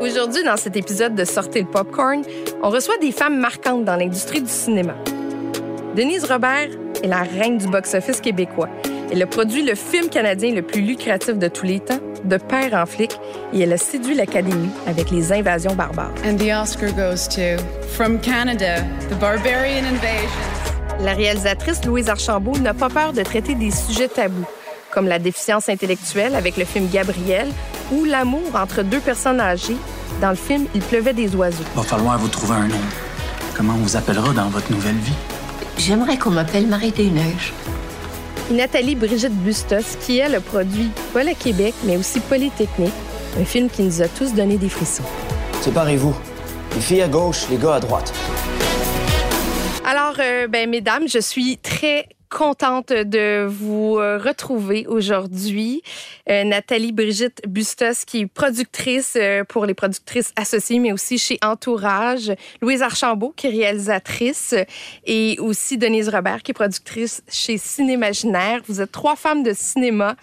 Aujourd'hui, dans cet épisode de Sortez le Popcorn, on reçoit des femmes marquantes dans l'industrie du cinéma. Denise Robert est la reine du box-office québécois. Elle a produit le film canadien le plus lucratif de tous les temps, De père en flic, et elle a séduit l'Académie avec Les Invasions barbares. And the Oscar goes to From Canada, The Barbarian Invasion. La réalisatrice Louise Archambault n'a pas peur de traiter des sujets tabous, comme la déficience intellectuelle avec le film Gabriel ou l'amour entre deux personnes âgées dans le film Il pleuvait des oiseaux. Va falloir vous trouver un nom. Comment on vous appellera dans votre nouvelle vie? J'aimerais qu'on m'appelle Marie des Neiges. Nathalie Brigitte Bustos, qui elle a produit Paul à Québec, mais aussi Polytechnique, un film qui nous a tous donné des frissons. Séparez-vous. Les filles à gauche, les gars à droite. Alors, euh, ben, mesdames, je suis très contente de vous euh, retrouver aujourd'hui. Euh, Nathalie Brigitte Bustos, qui est productrice pour les productrices associées, mais aussi chez Entourage. Louise Archambault, qui est réalisatrice. Et aussi Denise Robert, qui est productrice chez Cinémaginaire. Vous êtes trois femmes de cinéma,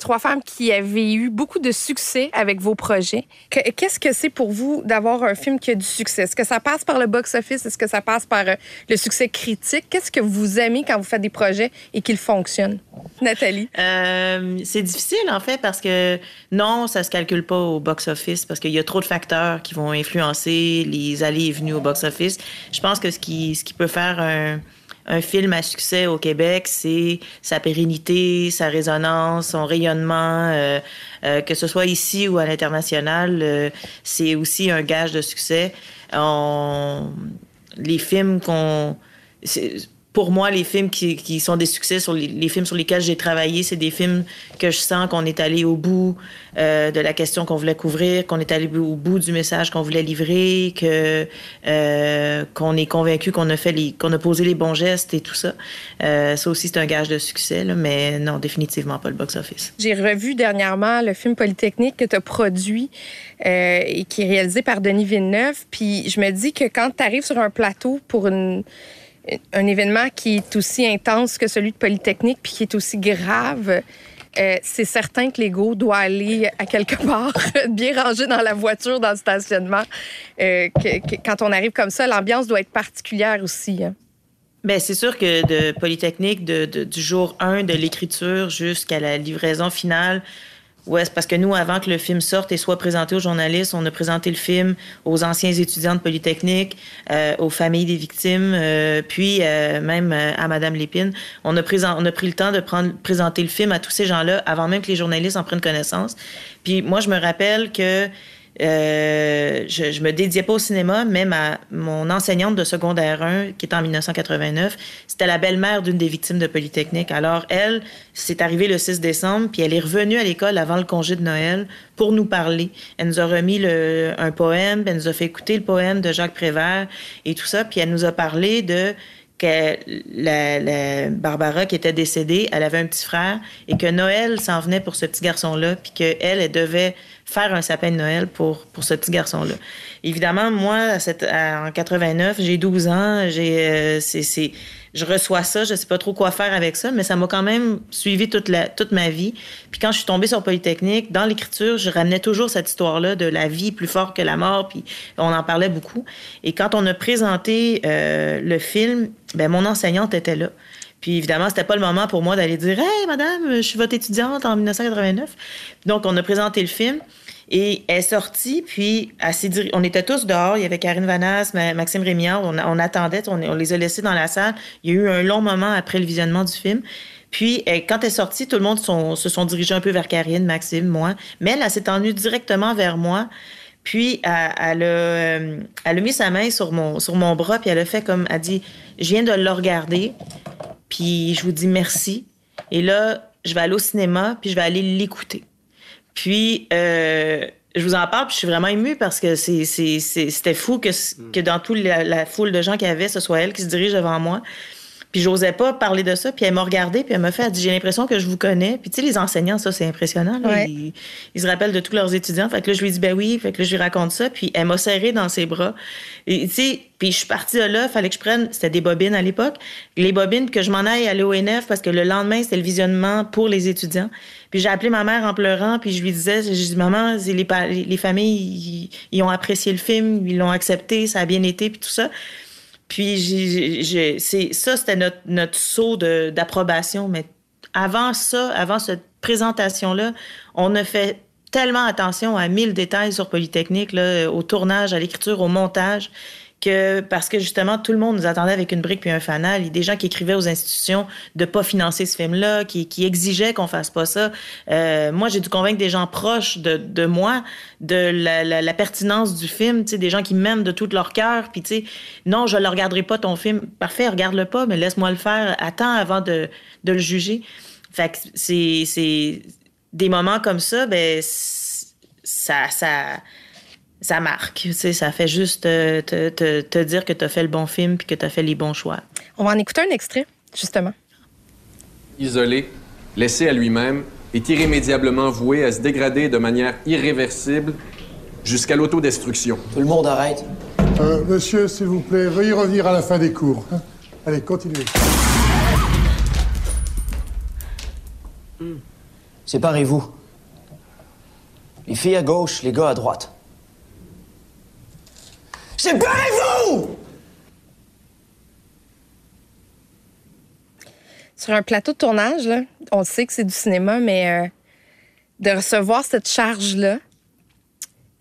trois femmes qui avaient eu beaucoup de succès avec vos projets. Qu'est-ce que c'est pour vous d'avoir un film qui a du succès? Est-ce que ça passe par le box-office? Est-ce que ça passe par le succès critique? Qu'est-ce que vous aimez quand vous faites des projets et qu'il fonctionne? Nathalie? Euh, c'est difficile, en fait, parce que non, ça se calcule pas au box-office parce qu'il y a trop de facteurs qui vont influencer les allées et venues au box-office. Je pense que ce qui, peut faire un, film à succès au Québec, c'est sa pérennité, sa résonance, son rayonnement, euh, euh, que ce soit ici ou à l'international, c'est aussi un gage de succès. Les films qu'on pour moi, les films qui, sont des succès, sur les, films sur lesquels j'ai travaillé, c'est des films que je sens qu'on est allé au bout euh, de la question qu'on voulait couvrir, qu'on est allé au bout du message qu'on voulait livrer, que euh, qu'on est convaincu qu'on a fait qu'on a posé les bons gestes et tout ça. Euh, ça aussi, c'est un gage de succès, mais non, définitivement pas le box-office. J'ai revu dernièrement le film Polytechnique que tu as produit et qui est réalisé par Denis Villeneuve. Puis je me dis que quand tu arrives sur un plateau pour une un événement qui est aussi intense que celui de Polytechnique, puis qui est aussi grave, euh, c'est certain que l'ego doit aller à quelque part, bien rangé dans la voiture, dans le stationnement. Euh, quand on arrive comme ça, l'ambiance doit être particulière aussi. Hein. Bien, c'est sûr que de Polytechnique, du jour 1 de l'écriture jusqu'à la livraison finale, Ouais, c'est parce que nous, avant que le film sorte et soit présenté aux journalistes, on a présenté le film aux anciens étudiants de Polytechnique, euh, aux familles des victimes, euh, puis euh, même à Madame Lépine. On a, présent, on a pris le temps de prendre, présenter le film à tous ces gens-là avant même que les journalistes en prennent connaissance. Puis moi, je me rappelle que euh, je, je me dédiais pas au cinéma, mais ma, mon enseignante de secondaire 1, qui est en 1989, c'était la belle-mère d'une des victimes de Polytechnique. Alors, elle, c'est arrivé le 6 décembre, puis elle est revenue à l'école avant le congé de Noël pour nous parler. Elle nous a remis le, un poème, elle nous a fait écouter le poème de Jacques Prévert et tout ça, puis elle nous a parlé de que la, la, Barbara qui était décédée, elle avait un petit frère et que Noël s'en venait pour ce petit garçon-là, puis qu'elle, elle devait faire un sapin de Noël pour, pour ce petit garçon-là. Évidemment, moi, en 89, j'ai 12 ans, j'ai, euh, c'est, je reçois ça, je sais pas trop quoi faire avec ça, mais ça m'a quand même suivi toute, la, toute ma vie. Puis quand je suis tombée sur Polytechnique, dans l'écriture, je ramenais toujours cette histoire-là de la vie plus forte que la mort, puis on en parlait beaucoup. Et quand on a présenté euh, le film, ben mon enseignante était là. Puis évidemment, c'était pas le moment pour moi d'aller dire Hey, madame, je suis votre étudiante en 1989. Donc, on a présenté le film. Et elle est sortie, puis on était tous dehors. Il y avait Karine Vanasse, Maxime Rémillard. On, attendait, on, les a laissés dans la salle. Il y a eu un long moment après le visionnement du film. Puis, quand elle est sortie, tout le monde se sont dirigés un peu vers Karine, Maxime, moi. Mais elle, elle s'est tendue directement vers moi. Puis, elle, elle a mis sa main sur mon, sur mon bras, puis elle a fait comme, elle dit, je viens de le regarder, puis je vous dis merci. Et là, je vais aller au cinéma, puis je vais aller l'écouter. Puis, euh, je vous en parle, puis je suis vraiment émue parce que c'était fou que, que dans toute la, la, foule de gens qu'il y avait, ce soit elle qui se dirige devant moi. Puis j'osais pas parler de ça. Puis elle m'a regardé, puis elle m'a fait, elle dit, j'ai l'impression que je vous connais. Puis tu sais, les enseignants, ça, c'est impressionnant. là. Ouais. Ils, ils se rappellent de tous leurs étudiants. Fait que là, je lui ai dit, ben oui. Fait que là, je lui raconte ça. Puis elle m'a serré dans ses bras. Et tu sais, puis je suis partie de là, fallait que je prenne, c'était des bobines à l'époque, les bobines, que je m'en aille à l'ONF parce que le lendemain, c'était le visionnement pour les étudiants. Puis j'ai appelé ma mère en pleurant, puis je lui disais, j'ai dit, maman, les, familles, ils, ils ont apprécié le film, ils l'ont accepté, ça a bien été, puis tout ça. Puis j'ai, c'est, ça, c'était notre, notre saut d'approbation. Mais avant ça, avant cette présentation-là, on a fait tellement attention à mille détails sur Polytechnique, au tournage, à l'écriture, au montage, parce que justement, tout le monde nous attendait avec une brique puis un fanal. Il y des gens qui écrivaient aux institutions de pas financer ce film-là, qui, exigeaient qu'on fasse pas ça. Euh, moi, j'ai dû convaincre des gens proches de, moi de la, pertinence du film, tu sais, des gens qui m'aiment de tout leur cœur, puis tu sais, non, je le regarderai pas ton film. Parfait, regarde-le pas, mais laisse-moi le faire. Attends avant de, le juger. Fait c'est, des moments comme ça, ben ça, ça, ça marque. Tu sais, ça fait juste euh, te, te, te dire que tu as fait le bon film puis que tu as fait les bons choix. On va en écouter un extrait, justement. isolé, laissé à lui-même, est irrémédiablement voué à se dégrader de manière irréversible jusqu'à l'autodestruction. Tout le monde arrête. Euh, monsieur, s'il vous plaît, veuillez revenir à la fin des cours. hein. Allez, continuez. Séparez-vous. Les filles à gauche, les gars à droite. Séparez-vous! Sur un plateau de tournage, là, on sait que c'est du cinéma, mais euh, de recevoir cette charge-là,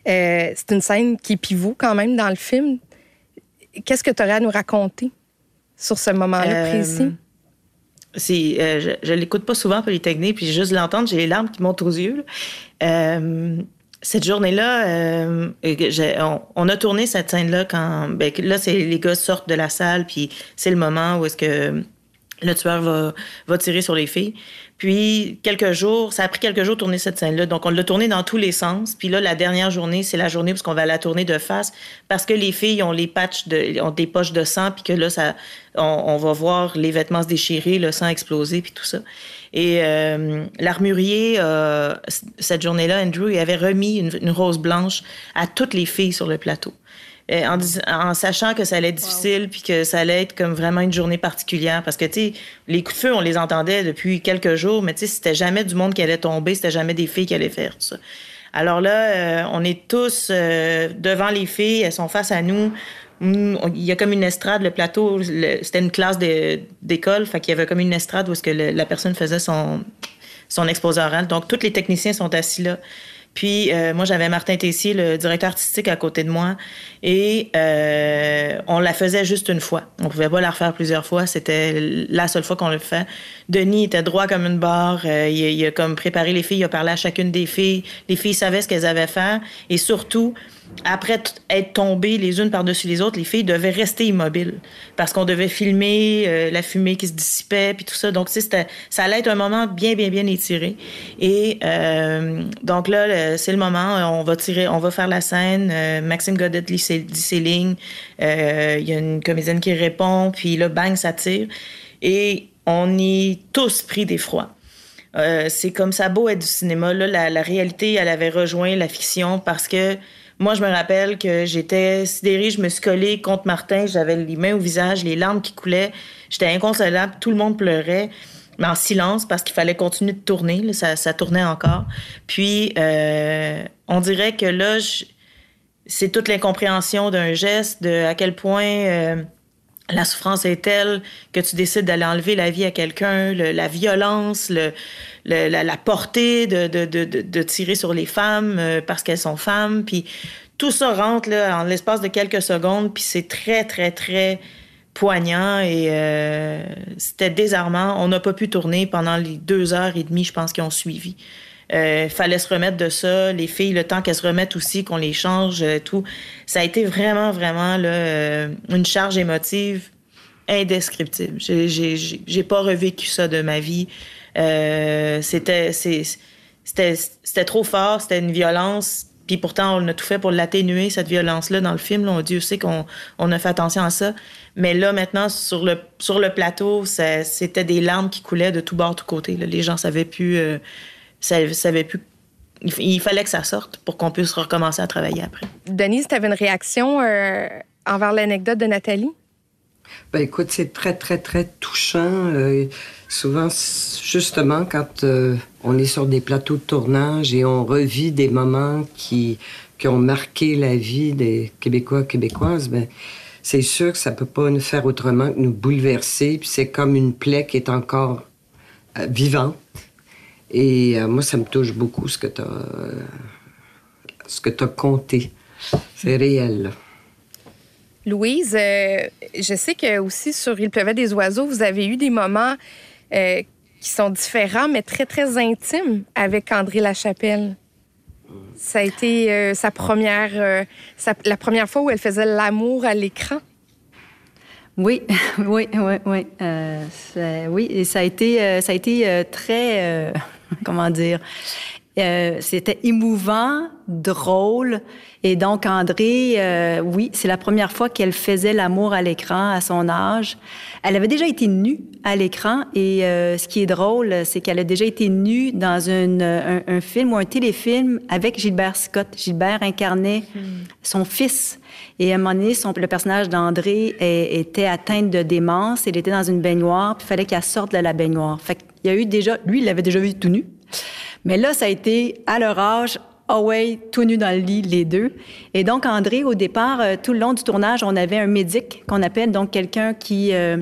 euh, c'est une scène qui est pivot quand même dans le film. Qu'est-ce que tu aurais à nous raconter sur ce moment-là Euh, précis? Euh, je, je l'écoute pas souvent Polytechnique, puis juste l'entendre, j'ai les larmes qui montent aux yeux. là. Euh, cette journée-là, euh, on, a tourné cette scène-là quand, ben, là, c'est les gars sortent de la salle, puis c'est le moment où est-ce que le tueur va, va tirer sur les filles. Puis, quelques jours, ça a pris quelques jours de tourner cette scène-là. Donc, on l'a tournée dans tous les sens. Puis là, la dernière journée, c'est la journée parce qu'on va la tourner de face parce que les filles ont les patchs, de, ont des poches de sang, puis que là, ça, on, va voir les vêtements se déchirer, le sang exploser, puis tout ça. Et euh, l'armurier, euh, cette journée-là, Andrew, il avait remis une rose blanche à toutes les filles sur le plateau. Euh, en, sachant que ça allait être difficile puis que ça allait être comme vraiment une journée particulière parce que tu sais les coups de feu on les entendait depuis quelques jours mais tu sais c'était jamais du monde qui allait tomber c'était jamais des filles qui allaient faire tout ça. Alors là euh, on est tous euh, devant les filles elles sont face à nous. Il y a comme une estrade le plateau c'était une classe d'école fait qu'il y avait comme une estrade où est-ce que le- la personne faisait son son exposé oral. Donc tous les techniciens sont assis là puis euh, moi, j'avais Martin Tessier, le directeur artistique, à côté de moi. Et euh, on la faisait juste une fois. On pouvait pas la refaire plusieurs fois. C'était la seule fois qu'on le fait. Denis était droit comme une barre. Euh, il, il a comme préparé les filles. Il a parlé à chacune des filles. Les filles savaient ce qu'elles avaient à faire. Et surtout, après être tombées les unes par-dessus les autres, les filles devaient rester immobiles parce qu'on devait filmer euh, la fumée qui se dissipait puis tout ça. Donc, ça allait être un moment bien, bien, bien étiré. Et euh, donc là, c'est le moment. On va tirer, on va faire la scène. Euh, Maxime Godet dit ses lignes. Il y a une comédienne qui répond. Puis là, bang, ça tire. Et on est tous pris d'effroi. C'est comme ça beau être du cinéma. Là, la réalité, elle avait rejoint la fiction parce que moi, je me rappelle que j'étais sidérée, je me suis collée contre Martin, j'avais les mains au visage, les larmes qui coulaient. J'étais inconsolable, tout le monde pleurait, mais en silence parce qu'il fallait continuer de tourner. là, ça, ça tournait encore. Puis, euh, on dirait que là, c'est toute l'incompréhension d'un geste, de à quel point euh, la souffrance est telle que tu décides d'aller enlever la vie à quelqu'un, la violence, le, le- la, portée de, tirer sur les femmes euh, parce qu'elles sont femmes. Puis tout ça rentre en l'espace de quelques secondes, puis c'est très, très, très poignant et euh, c'était désarmant. On n'a pas pu tourner pendant les deux heures et demie, je pense, qui ont suivi. Euh, fallait se remettre de ça. Les filles, le temps qu'elles se remettent aussi, qu'on les change, euh, tout. Ça a été vraiment, vraiment là, euh, une charge émotive indescriptible. J'ai- pas revécu ça de ma vie. Euh, c'était trop fort, c'était une violence Puis pourtant, on a tout fait pour l'atténuer, cette violence-là, dans le film. Là, on Dieu sait qu'on on a fait attention à ça. Mais là, maintenant, sur le, sur le plateau, c'était des larmes qui coulaient de tous bords, tous côtés. Les gens savaient plus... euh, savaient, savaient plus... Il, fallait que ça sorte pour qu'on puisse recommencer à travailler après. Denise, tu avais une réaction euh, envers l'anecdote de Nathalie? Ben écoute, c'est très, très, très touchant. Euh, souvent, justement, quand euh, on est sur des plateaux de tournage et on revit des moments qui, qui ont marqué la vie des Québécois, Québécoises, ben, c'est sûr que ça peut pas nous faire autrement que nous bouleverser. Puis c'est comme une plaie qui est encore euh, vivante. Et euh, moi, ça me touche beaucoup ce que tu as, ce que t'as compté. C'est réel. là. Louise, euh, je sais que aussi sur Il pleuvait des oiseaux, vous avez eu des moments euh, qui sont différents, mais très, très intimes avec André Lachapelle. Ça a été euh, sa première, euh, sa- la première fois où elle faisait l'amour à l'écran. Oui, oui, oui, oui. Euh, ça- oui, et ça a été, euh, ça a été euh, très, euh, comment dire, euh, c'était émouvant, drôle. Et donc, André, euh, oui, c'est la première fois qu'elle faisait l'amour à l'écran à son âge. Elle avait déjà été nue à l'écran et euh, ce qui est drôle, c'est qu'elle a déjà été nue dans une, un, un film ou un téléfilm avec Gilbert Scott. Gilbert incarnait son fils. Et à un moment donné, son- le personnage d'André était atteint de démence. Il était dans une baignoire, puis il fallait qu'elle sorte de la baignoire. Fait qu'il y a eu déjà... Lui, il l'avait déjà vu tout nu. Mais là, ça a été, à leur âge, ah ouais, tout nu dans le lit, les deux. Et donc, André, au départ, euh, tout le long du tournage, on avait un médic qu'on appelle, donc quelqu'un qui, euh,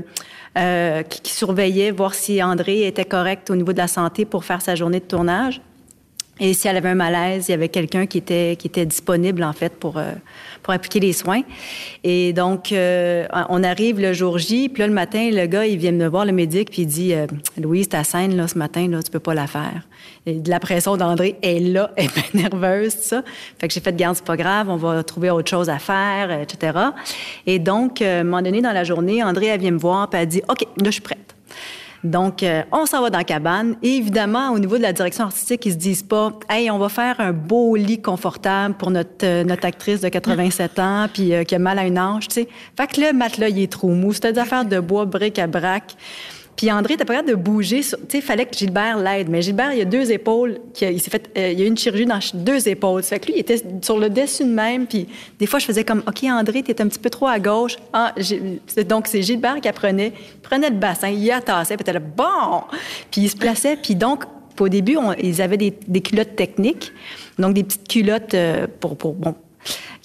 euh, qui, qui surveillait, voir si André était correct au niveau de la santé pour faire sa journée de tournage. Et si elle avait un malaise, il y avait quelqu'un qui était, qui était disponible, en fait, pour, euh, pour appliquer les soins. Et donc, euh, on arrive le jour J, puis là, le matin, le gars, il vient me voir, le médic, puis il dit euh, Louise, ta scène, là, ce matin, là, tu peux pas la faire. Et de la pression d'André est là, elle est nerveuse, tout ça. Fait que j'ai fait, garde, c'est pas grave, on va trouver autre chose à faire, etc. Et donc, euh, à un moment donné, dans la journée, André, elle vient me voir, puis elle dit OK, là, je suis prête. Donc, euh, on s'en va dans la cabane. Et évidemment, au niveau de la direction artistique, ils se disent pas, hey, on va faire un beau lit confortable pour notre, euh, notre actrice de 87 ans, puis euh, qui a mal à une hanche, tu sais. Fait que le matelas, il est trop mou. C'était des affaires de bois, bric à brac. Puis André était pas capable de bouger. Tu sais, fallait que Gilbert l'aide. Mais Gilbert, il a deux épaules. Il s'est fait, euh, a eu une chirurgie dans deux épaules. Ça fait que lui, il était sur le dessus de même. Puis des fois, je faisais comme, OK, André, t'es un petit peu trop à gauche. Ah, donc c'est Gilbert qui apprenait. Il prenait le bassin, il attassait, puis était là, bon! Puis il se plaçait. Puis donc, au début, ils avaient des, des culottes techniques. Donc, des petites culottes euh, pour, pour, bon,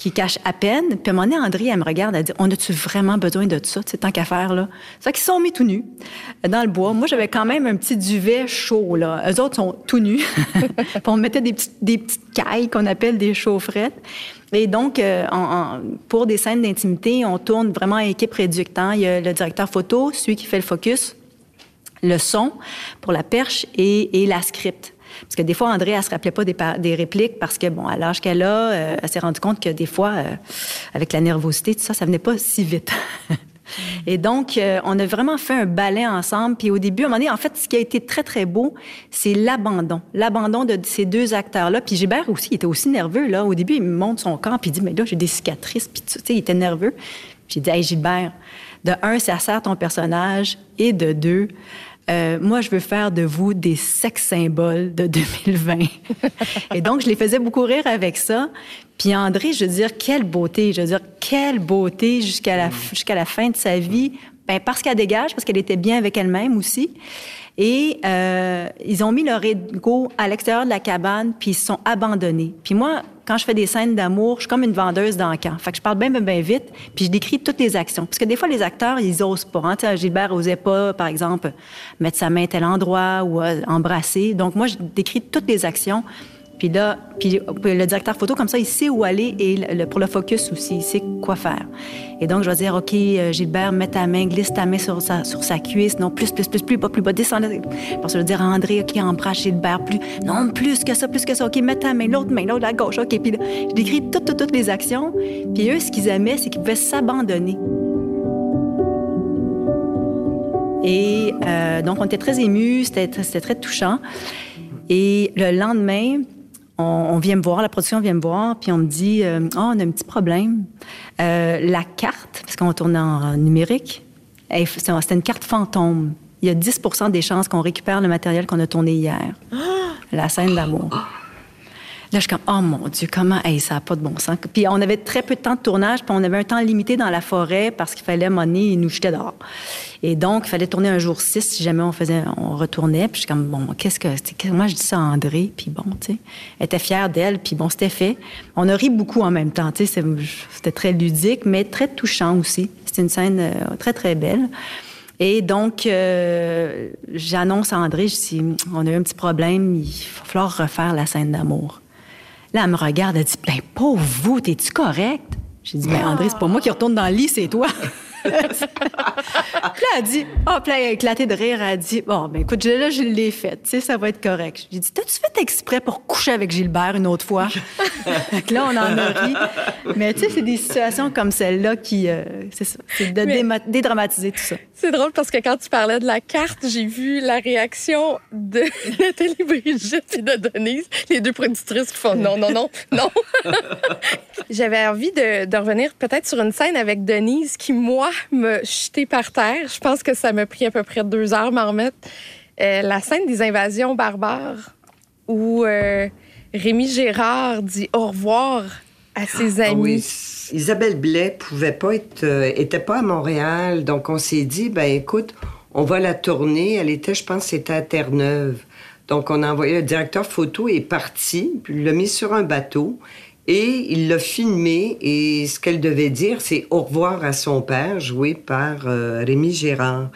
qui cachent à peine. Puis à un moment donné, André, elle me regarde, elle dit On a-tu vraiment besoin de ça, tant qu'à faire, là? C'est qu'ils sont mis tout nus dans le bois. Moi, j'avais quand même un petit duvet chaud, là. Eux autres sont tout nus. Puis on mettait des, petites- cailles qu'on appelle des chaufferettes. Et donc, euh, pour des scènes d'intimité, on tourne vraiment à équipe réductant. Il y a le directeur photo, celui qui fait le focus, le son pour la perche et la script. Parce que des fois, André, elle se rappelait pas des, répliques parce que, bon, à l'âge qu'elle a, euh, elle s'est rendue compte que des fois, euh, avec la nervosité, tout ça, ça venait pas si vite. Et donc, euh, on a vraiment fait un ballet ensemble. Puis au début, à un moment donné, en fait, ce qui a été très, très beau, c'est l'abandon. L'abandon de ces deux acteurs-là. Puis Gilbert aussi, il était aussi nerveux, là. Au début, il me montre son corps, puis il dit, mais là, j'ai des cicatrices. Puis tu sais, il était nerveux. Puis j'ai dit, hey, Gilbert, de un, ça sert ton personnage. Et de deux, euh, moi, je veux faire de vous des sex symboles de 2020. et donc, je les faisais beaucoup rire avec ça. Puis André, je veux dire, quelle beauté, je veux dire, quelle beauté jusqu'à la, jusqu'à la fin de sa vie. Ben, parce qu'elle dégage, parce qu'elle était bien avec elle-même aussi. Et euh, ils ont mis leur ego à l'extérieur de la cabane, puis ils se sont abandonnés. Puis moi, quand je fais des scènes d'amour, je suis comme une vendeuse d'encans. Fait que je parle bien, bien, bien vite, puis je décris toutes les actions. Parce que des fois, les acteurs, ils osent pas. Hein? Gilbert osait pas, par exemple, mettre sa main à tel endroit ou euh, embrasser. Donc moi, je décris toutes les actions. Puis là, puis le directeur photo, comme ça, il sait où aller et le- pour le focus aussi, il sait quoi faire. Et donc, je vais dire, OK, euh, Gilbert, mets ta main, glisse ta main sur sa, sur sa cuisse. Non, plus, plus, plus, plus, pas plus bas, descends. Parce que je vais dire à André, OK, embrasse Gilbert, plus. Non, plus que ça, plus que ça. OK, mets ta main, l'autre main, l'autre à gauche. OK, puis là, je décris toutes, toutes, toutes les actions. Puis eux, ce qu'ils aimaient, c'est qu'ils pouvaient s'abandonner. Et euh, donc, on était très émus, c'était très touchant. Et le lendemain, On, vient me voir, la production vient me voir, puis on me dit euh, oh, on a un petit problème. Euh, la carte, parce qu'on tourne en numérique, c'était une carte fantôme. Il y a 10% des chances qu'on récupère le matériel qu'on a tourné hier. La scène d'amour. Là, je suis comme, oh mon Dieu, comment, hey, ça n'a pas de bon sens. Puis on avait très peu de temps de tournage, puis on avait un temps limité dans la forêt parce qu'il fallait monnaie et nous jeter dehors. Et donc, il fallait tourner un jour 6 si jamais on faisait, on retournait. Puis je suis comme, bon, qu'est-ce que, moi, je dis ça à André, puis bon, tu sais, elle était fière d'elle, puis bon, c'était fait. On a ri beaucoup en même temps, tu sais, c'était très ludique, mais très touchant aussi. C'était une scène euh, très, très belle. Et donc, euh, j'annonce à André, je dis, on a eu un petit problème, il va falloir refaire la scène d'amour. Là, elle me regarde, elle dit Ben, pauvre vous, t'es-tu correct? J'ai dit Ben, André, c'est pas moi qui retourne dans le lit, c'est toi. puis là, elle dit, oh, puis là, elle a éclaté de rire. Elle a dit, bon, ben écoute, là, je l'ai faite, tu sais, ça va être correct. J'ai dit, t'as-tu fait exprès pour coucher avec Gilbert une autre fois? Donc là, on en a ri. Mais tu sais, c'est des situations comme celle-là qui, euh, c'est ça, c'est de dédramatiser tout ça. C'est drôle parce que quand tu parlais de la carte, j'ai vu la réaction de Nathalie Brigitte et de Denise, les deux productrices qui font non, non, non, non. J'avais envie de, revenir peut-être sur une scène avec Denise qui, moi, me jeter par terre. Je pense que ça m'a pris à peu près deux heures m'en remettre. Euh, la scène des invasions barbares où euh, Rémi Gérard dit au revoir à ses ah amis. Isabelle Blais pouvait pas être, euh, était pas à Montréal, donc on s'est dit, ben écoute, on va la tourner. Elle était, je pense, c'était à Terre-Neuve. Donc on a envoyé le directeur photo est parti, puis l'a mis sur un bateau et il l'a filmé et ce qu'elle devait dire, c'est au revoir à son père, joué par euh, Rémi Gérard.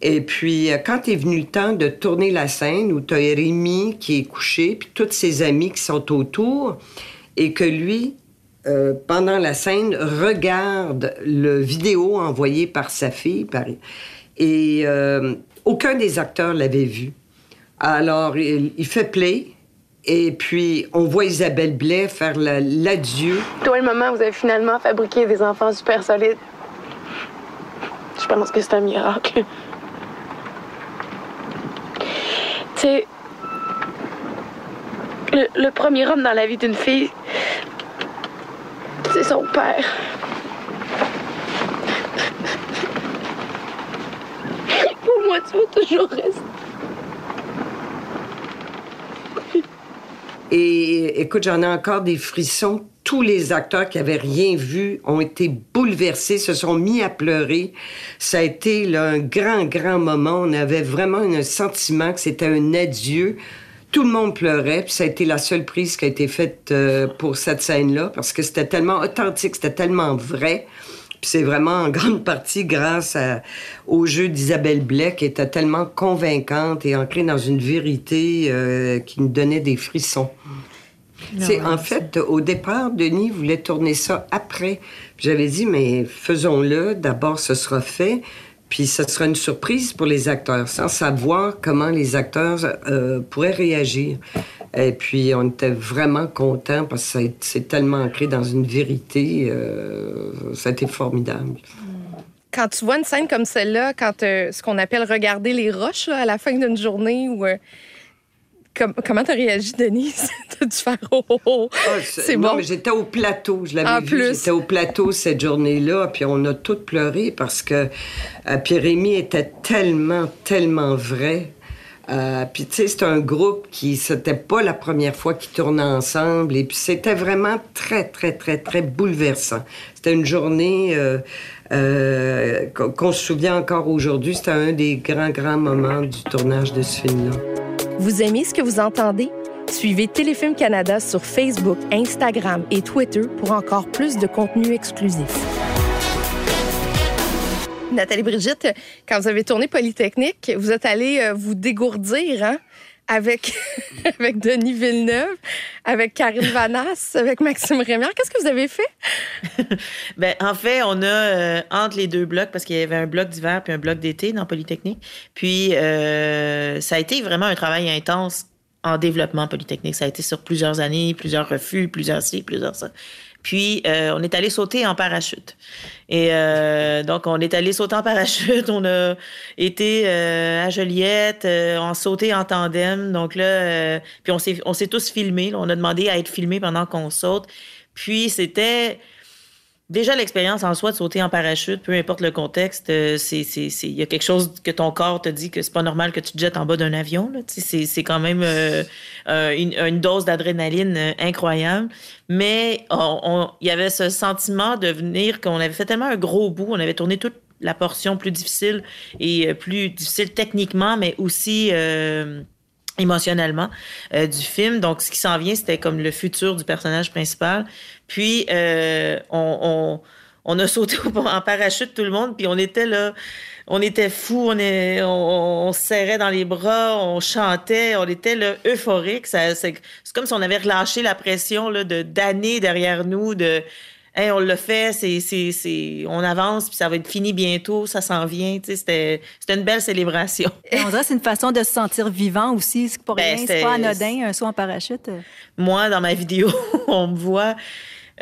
Et puis, euh, quand est venu le temps de tourner la scène où tu as Rémi qui est couché, puis tous ses amis qui sont autour, et que lui, euh, pendant la scène, regarde le vidéo envoyé par sa fille, et aucun des acteurs l'avait vu. Alors, il fait play, et puis, on voit Isabelle Blais faire l'adieu. Toi et maman, vous avez finalement fabriqué des enfants super solides. Je pense que c'est un miracle. Tu sais, le, premier homme dans la vie d'une fille, c'est son père. Pour moi, tu vas toujours rester. Et écoute, j'en ai encore des frissons. Tous les acteurs qui avaient rien vu ont été bouleversés, se sont mis à pleurer. Ça a été un grand, grand moment. On avait vraiment un sentiment que c'était un adieu. Tout le monde pleurait, puis ça a été la seule prise qui a été faite euh, pour cette scène-là, parce que c'était tellement authentique, c'était tellement vrai c'est vraiment en grande partie grâce au jeu d'Isabelle Blais qui était tellement convaincante et ancrée dans une vérité euh, qui nous donnait des frissons. C'est en fait, au départ, Denis voulait tourner ça après. J'avais dit, mais faisons-le. D'abord, ce sera fait. Puis ce sera une surprise pour les acteurs, sans savoir comment les acteurs euh, pourraient réagir. Et puis, on était vraiment contents parce que c'est tellement ancré dans une vérité. Euh, ça a été formidable. Quand tu vois une scène comme celle-là, quand euh, ce qu'on appelle regarder les roches à la fin d'une journée, ou euh, comment tu as réagi, Denise? T'as dû faire oh, oh, oh. Ah, c'est bon. j'étais au plateau. Je l'avais vu. J'étais au plateau cette journée-là. Puis on a toutes pleuré parce que Pierre-Rémy était tellement, tellement vrai. Euh, puis tu sais, c'est un groupe qui, c'était pas la première fois qu'ils tournaient ensemble. Et puis c'était vraiment très, très, très, très bouleversant. C'était une journée euh, euh, qu'on se souvient encore aujourd'hui. C'était un des grands, grands moments du tournage de ce film-là. Vous aimez ce que vous entendez? Suivez Téléfilm Canada sur Facebook, Instagram et Twitter pour encore plus de contenu exclusif. Nathalie Brigitte, quand vous avez tourné Polytechnique, vous êtes allée euh, vous dégourdir, hein? Avec, avec Denis Villeneuve, avec Karine Vanasse, avec Maxime Rémière. Qu'est-ce que vous avez fait? ben, en fait, on a, euh, entre les deux blocs, parce qu'il y avait un bloc d'hiver puis un bloc d'été dans Polytechnique, puis euh, ça a été vraiment un travail intense en développement Polytechnique. Ça a été sur plusieurs années, plusieurs refus, plusieurs ci, plusieurs ça. Puis, euh, on est allé sauter en parachute. Et euh, donc, on est allé sauter en parachute. On a été euh, à Joliette, euh, on sauté en tandem. Donc là, euh, puis on s'est, tous filmés. On a demandé à être filmés pendant qu'on saute. Puis, c'était déjà l'expérience en soi de sauter en parachute, peu importe le contexte. euh, c'est, il y a quelque chose que ton corps te dit que c'est pas normal que tu te jettes en bas d'un avion. C'est, quand même euh, euh, une, dose d'adrénaline euh, incroyable. Mais il y avait ce sentiment de venir qu'on avait fait tellement un gros bout, on avait tourné toute la portion plus difficile et plus difficile techniquement, mais aussi émotionnellement du film. Donc, ce qui s'en vient, c'était comme le futur du personnage principal. Puis, euh, on, on, on a sauté au- en parachute tout le monde, puis on était là, on était fous, on, est, on, on se serrait dans les bras, on chantait, on était là, euphorique. C'est, c'est comme si on avait relâché la pression là, de, d'années derrière nous, de Hey, on l'a fait, c'est, c'est, c'est, on avance, puis ça va être fini bientôt, ça s'en vient. C'était, c'était une belle célébration. Et on dirait que c'est une façon de se sentir vivant aussi. C'est pas Ben, rien, c'est- pas anodin, un saut en parachute. Moi, dans ma vidéo, on me voit.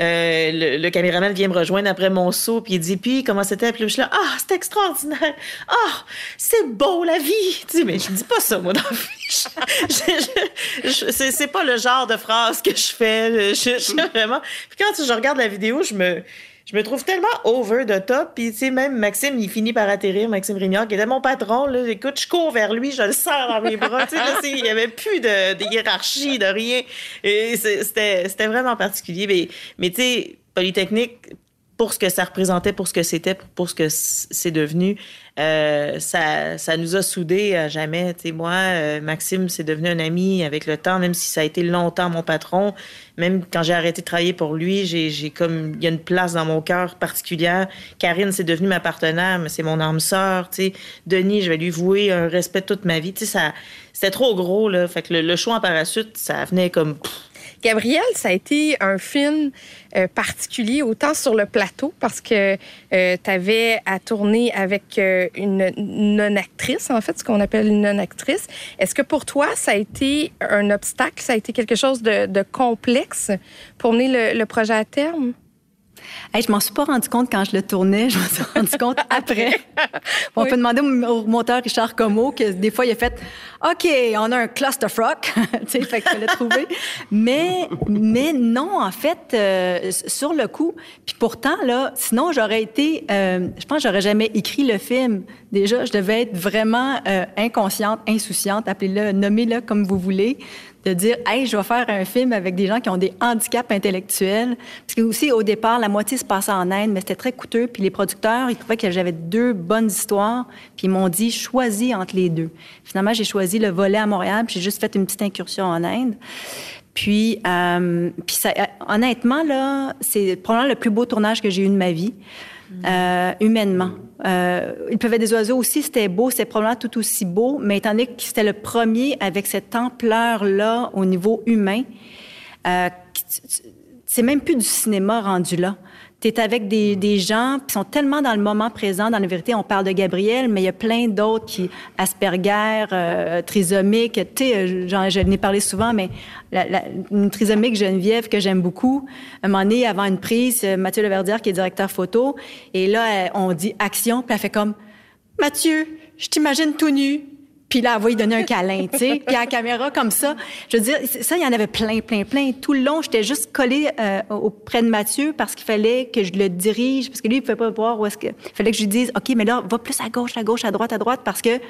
Euh, le, le caméraman vient me rejoindre après mon saut, puis il dit Puis, comment c'était? Puis là, je suis là Ah, c'est extraordinaire Ah, c'est beau la vie Tu sais, mais je dis pas ça, moi, dans c'est, c'est pas le genre de phrase que je fais. Je, je- vraiment. Puis quand je regarde la vidéo, je me. Je me trouve tellement over the top. Puis, tu sais, même Maxime, il finit par atterrir, Maxime Rignard, qui était mon patron. Là, écoute, je cours vers lui, je le serre dans mes bras. Tu sais, il n'y avait plus de, de hiérarchie, de rien. Et c'était vraiment particulier. Mais, mais tu sais, Polytechnique, pour ce que ça représentait, pour ce que c'était, pour ce que c'est devenu, euh, ça, ça nous a soudés à jamais. Tu moi, euh, Maxime, c'est devenu un ami avec le temps, même si ça a été longtemps mon patron. Même quand j'ai arrêté de travailler pour lui, j'ai j'ai comme il y a une place dans mon cœur particulière. Karine, c'est devenu ma partenaire, mais c'est mon âme sœur. Denis, je vais lui vouer un respect toute ma vie. Tu ça, c'était trop gros là. Fait que le, le show en parachute, ça venait comme. Gabriel, ça a été un film euh, particulier, autant sur le plateau, parce que tu avais à tourner avec euh, une non-actrice, en fait, ce qu'on appelle une non-actrice. Est-ce que pour toi, ça a été un obstacle, ça a été quelque chose de, de complexe pour mener le projet à terme? Hey, je m'en suis pas rendu compte quand je le tournais, je m'en suis rendu compte après. On Oui. peut demander au monteur Richard Como que des fois il a fait OK, on a un clusterfuck, tu sais, fait qu'il fallait trouver. Mais mais non, en fait, euh, sur le coup, puis pourtant là, sinon j'aurais été, euh, je pense j'aurais jamais écrit le film. Déjà, je devais être vraiment euh, inconsciente, insouciante, appelez-le, nommez-le comme vous voulez de dire hey je vais faire un film avec des gens qui ont des handicaps intellectuels. Parce que aussi au départ la moitié se passait en Inde mais c'était très coûteux. Puis les producteurs ils trouvaient que j'avais deux bonnes histoires. Puis ils m'ont dit choisis entre les deux. Finalement j'ai choisi le volet à Montréal puis j'ai juste fait une petite incursion en Inde. Puis, euh, puis ça, euh, honnêtement, là, c'est probablement le plus beau tournage que j'ai eu de ma vie, euh, humainement. Euh, Il pleuvait des oiseaux aussi, c'était beau, c'était probablement tout aussi beau, mais étant donné que c'était le premier avec cette ampleur-là au niveau humain, euh, c'est même plus du cinéma rendu là. Tu es avec des, des gens qui sont tellement dans le moment présent. Dans la vérité, on parle de Gabriel, mais il y a plein d'autres qui, Asperger, euh, trisomique, tu sais, euh, j'en- je n'ai parlé souvent, mais la, la- une trisomique Geneviève que j'aime beaucoup, un moment donné, avant une prise, euh, Mathieu Leverdière, qui est directeur photo, et là, on dit action, puis elle fait comme, Mathieu, je t'imagine tout nu. Puis là, elle va lui donner un câlin, tu sais. Puis à la caméra, comme ça. Je veux dire, ça, il y en avait plein, plein, plein. Tout le long, j'étais juste collée euh, auprès de Mathieu parce qu'il fallait que je le dirige, parce que lui, il ne pouvait pas voir où est-ce que... Il fallait que je lui dise, OK, mais là, va plus à gauche, à gauche, à droite, à droite, parce que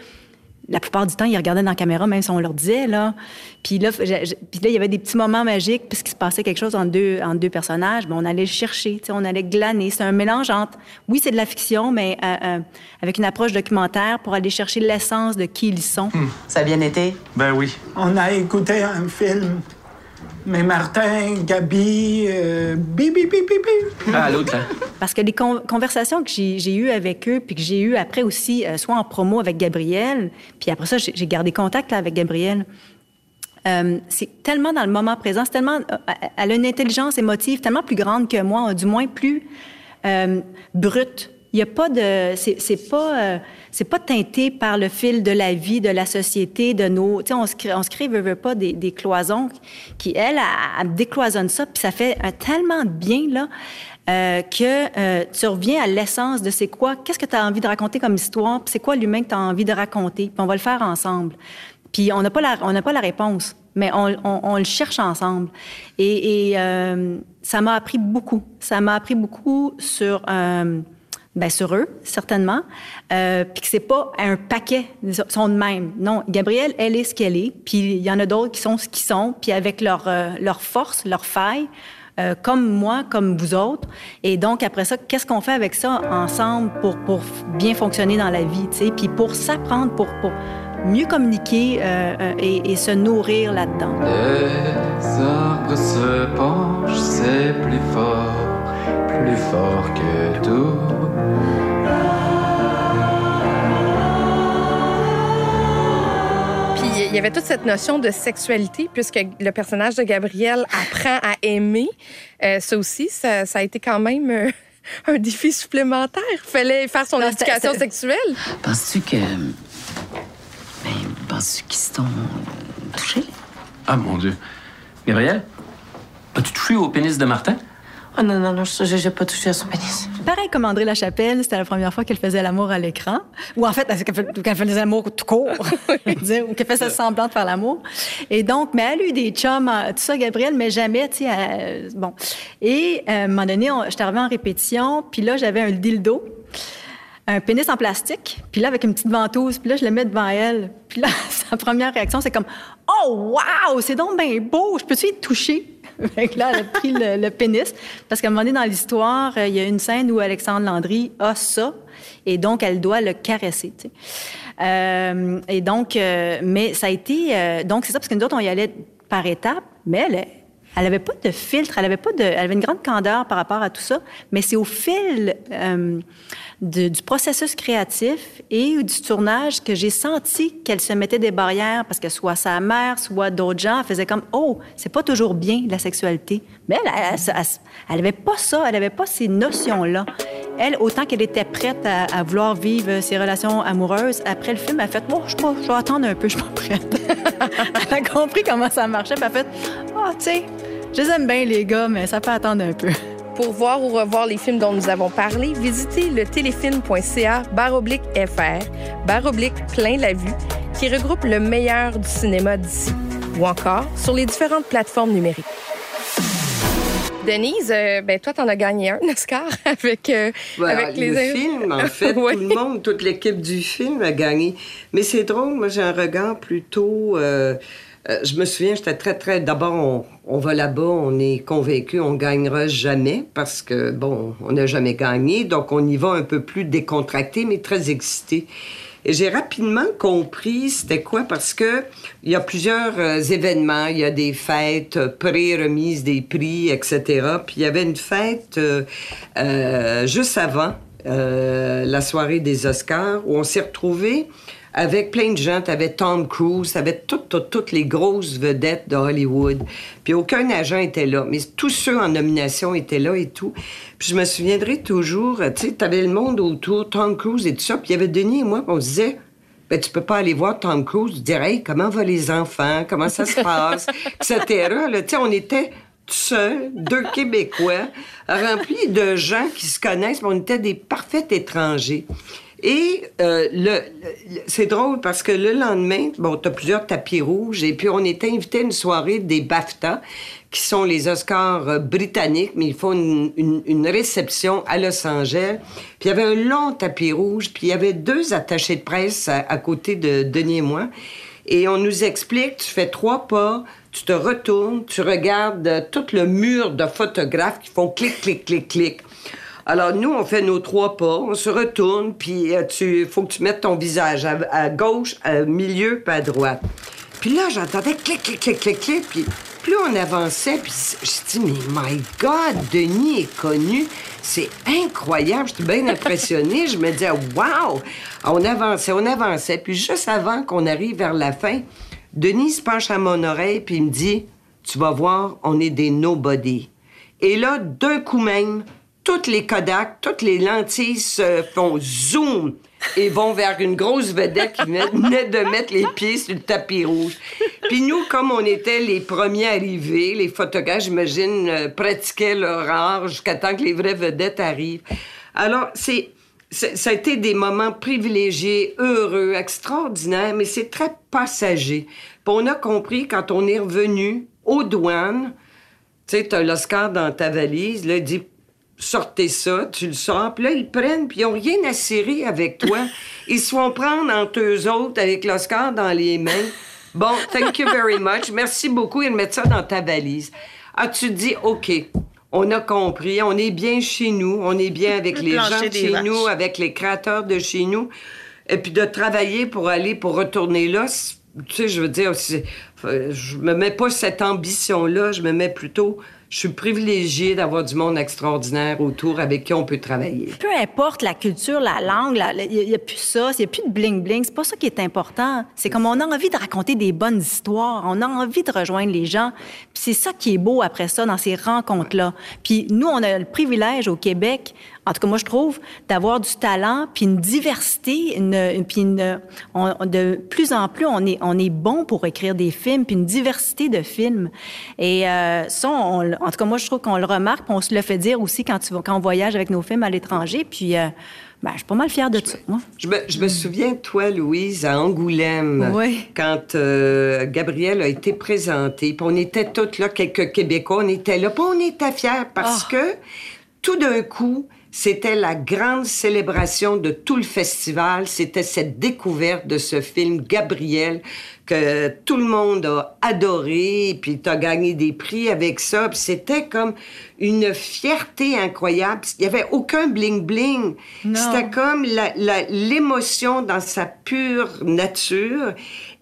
la plupart du temps, ils regardaient dans la caméra, même si on leur disait, là. Puis là, je- je- puis là il y avait des petits moments magiques, puisqu'il se passait quelque chose entre deux, entre deux personnages. Ben, on allait le chercher, tu sais, on allait glaner. C'est un mélange entre, oui, c'est de la fiction, mais euh, euh, avec une approche documentaire pour aller chercher l'essence de qui ils sont. Ça a bien été? Ben oui. On a écouté un film. Mais Martin, Gabi, euh, bip, bip, bip, bip, bip. Ah, l'autre, là. Parce que les con- conversations que j'ai eues avec eux, puis que j'ai eues après aussi, euh, soit en promo avec Gabriel, puis après ça, j'ai j'ai gardé contact là, avec Gabriel. Euh, c'est tellement dans le moment présent, c'est tellement, euh, elle a une intelligence émotive tellement plus grande que moi, du moins plus euh, brute Il y a pas de, c'est pas, euh, c'est pas teinté par le fil de la vie, de la société, de nos, tu sais, on se crée, on se crée, veut, veut pas des, des cloisons qui, elle, elle, elle décloisonne ça, puis ça fait un tellement de bien là. euh, que euh, tu reviens à l'essence de c'est quoi, qu'est-ce que tu as envie de raconter comme histoire, puis c'est quoi l'humain que tu as envie de raconter, puis on va le faire ensemble. Puis on n'a pas la, on n'a pas la réponse, mais on, on, on le cherche ensemble. Et, et euh, ça m'a appris beaucoup. Ça m'a appris beaucoup sur, euh, ben sur eux, certainement. Euh, puis que c'est pas un paquet, ils sont de même. Non, Gabrielle, elle est ce qu'elle est. Puis il y en a d'autres qui sont ce qu'ils sont. Puis avec leur, euh, leur force, leur faille, euh, comme moi, comme vous autres. Et donc, après ça, qu'est-ce qu'on fait avec ça ensemble pour, pour bien fonctionner dans la vie, tu sais? Puis pour s'apprendre, pour, pour mieux communiquer euh, euh, et, et se nourrir là-dedans. Les arbres se penchent, c'est plus fort, plus fort que tout. Il y avait toute cette notion de sexualité, puisque le personnage de Gabriel apprend à aimer. Euh, ça aussi, ça, ça a été quand même euh, un défi supplémentaire. Fallait faire son Non, éducation c'est- sexuelle. Penses-tu que. Ben, penses-tu qu'ils se t'ont touché? Ah, mon Dieu. Gabriel, as-tu touché au pénis de Martin? Oh non, non, non, je j'ai pas touché à son pénis. Pareil comme André Lachapelle, c'était la première fois qu'elle faisait l'amour à l'écran. Ou en fait, qu'elle faisait l'amour tout court. Ou qu'elle faisait semblant de faire l'amour. Et donc, mais elle a eu des chums, euh, tout ça, Gabrielle, mais jamais, tu sais, euh, bon. Et euh, à un moment donné, on- j'étais arrivée en répétition, puis là, j'avais un dildo, un pénis en plastique, puis là, avec une petite ventouse, puis là, je le mets devant elle. Puis là, sa première réaction, c'est comme « Oh, wow! C'est donc bien beau! Je peux-tu y toucher? » Fait que là, elle a pris le, pénis. Parce qu'à un moment donné, dans l'histoire, euh, il y a une scène où Alexandre Landry a ça, et donc elle doit le caresser. tu sais. Euh, et donc, euh, mais ça a été... euh, donc, c'est ça, parce que nous autres, on y allait par étapes, mais elle, elle avait pas de filtre, elle avait pas de, elle avait une grande candeur par rapport à tout ça, mais c'est au fil euh, du processus créatif et du tournage que j'ai senti qu'elle se mettait des barrières parce que soit sa mère, soit d'autres gens faisaient comme oh c'est pas toujours bien la sexualité, mais elle, elle- elle avait pas ça, elle avait pas ces notions là. Elle, autant qu'elle était prête à, vouloir vivre ses relations amoureuses, après le film, elle a fait bon, je je vais attendre un peu, je suis pas prête. elle a compris comment ça marchait, puis elle a fait ah tu sais, je les aime bien les gars, mais ça peut attendre un peu. Pour voir ou revoir les films dont nous avons parlé, visitez le téléfilm.ca baroblique FR, baroblique plein la vue, qui regroupe le meilleur du cinéma d'ici, ou encore sur les différentes plateformes numériques. Denise, euh, ben toi, t'en as gagné un Oscar avec, euh, avec le les film, en fait, Ouais. tout le monde, toute l'équipe du film a gagné. Mais c'est drôle, moi j'ai un regard plutôt... euh, euh, je me souviens, j'étais très, très... D'abord, on, on va là-bas, on est convaincu, on gagnera jamais parce que, bon, on n'a jamais gagné. Donc, on y va un peu plus décontracté, mais très excité. Et j'ai rapidement compris c'était quoi parce que il y a plusieurs euh, événements, il y a des fêtes, euh, pré-remise des prix, etc. Puis il y avait une fête euh, juste avant la soirée des Oscars où on s'est retrouvés avec plein de gens. T'avais Tom Cruise, t'avais toutes, toutes, toutes les grosses vedettes de Hollywood. Puis aucun agent était là, mais tous ceux en nomination étaient là et tout. Puis je me souviendrai toujours, tu sais, t'avais le monde autour, Tom Cruise et tout ça. Puis il y avait Denis et moi, on se disait... Ben, tu peux pas aller voir Tom Cruise, dire, hey, comment vont les enfants, comment ça se passe, etc. Là, tu on était seuls, deux Québécois, remplis de gens qui se connaissent, mais on était des parfaits étrangers. Et euh, le, c'est drôle parce que le lendemain, bon, t'as plusieurs tapis rouges, et puis on était invité à une soirée des BAFTA, qui sont les Oscars euh, britanniques, mais ils font une réception à Los Angeles. Puis il y avait un long tapis rouge, puis il y avait deux attachés de presse à, à côté de Denis et moi. Et on nous explique, tu fais trois pas, tu te retournes, tu regardes euh, tout le mur de photographes qui font clic, clic, clic, clic. Alors, nous, on fait nos trois pas, on se retourne, puis euh, tu faut que tu mettes ton visage à, gauche, à milieu, puis à droite. Puis là, j'entendais clic, clic, clic, clic, clic, puis plus on avançait, puis je dis, mais my God, Denis est connu. C'est incroyable. J'étais bien impressionnée. Je me disais, wow! On avançait, on avançait. Puis juste avant qu'on arrive vers la fin, Denis se penche à mon oreille, puis il me dit, tu vas voir, on est des nobody. Et là, d'un coup même, toutes les Kodak, toutes les lentilles se font zoom et vont vers une grosse vedette qui venait de mettre les pieds sur le tapis rouge. Puis nous, comme on était les premiers arrivés, les photographes, j'imagine, euh, pratiquaient leur art jusqu'à temps que les vraies vedettes arrivent. Alors, c'est ça a été des moments privilégiés, heureux, extraordinaires, mais c'est très passager. Puis on a compris quand on est revenu aux douanes, tu sais, t'as l'Oscar dans ta valise, là, il dit sortez ça, tu le sors. Puis là, ils prennent, puis ils n'ont rien à serrer avec toi. Ils se font prendre entre eux autres avec l'Oscar dans les mains. Bon, thank you very much. Merci beaucoup. Ils mettent ça dans ta valise. Ah, tu te dis, OK, on a compris, on est bien chez nous, on est bien avec les gens de chez nous, avec les créateurs de chez nous. Et puis de travailler pour aller, pour retourner là, tu sais, je veux dire, je me mets pas cette ambition-là, je me mets plutôt je suis privilégiée d'avoir du monde extraordinaire autour avec qui on peut travailler. Peu importe la culture, la langue, il n'y a, plus ça, il n'y a plus de bling-bling. C'est pas ça qui est important. C'est comme on a envie de raconter des bonnes histoires, on a envie de rejoindre les gens. Puis c'est ça qui est beau après ça, dans ces rencontres-là. Puis nous, on a le privilège au Québec en tout cas, moi, je trouve d'avoir du talent, puis une diversité, une, puis une, de plus en plus, on est, on est bon pour écrire des films, puis une diversité de films. Et euh, ça, en tout cas, moi, je trouve qu'on le remarque, puis on se le fait dire aussi quand, tu, quand on voyage avec nos films à l'étranger. Puis, euh, ben, je suis pas mal fière de ça, moi. Je me, je me souviens, toi, Louise, à Angoulême, oui. quand euh, Gabriel a été présenté, puis on était toutes là, quelques Québécois, on était là, puis on était fiers parce Ah. que tout d'un coup, c'était la grande célébration de tout le festival. C'était cette découverte de ce film Gabriel que tout le monde a adoré. Puis tu as gagné des prix avec ça. Puis c'était comme une fierté incroyable. Il n'y avait aucun bling-bling. C'était comme l'émotion dans sa pure nature.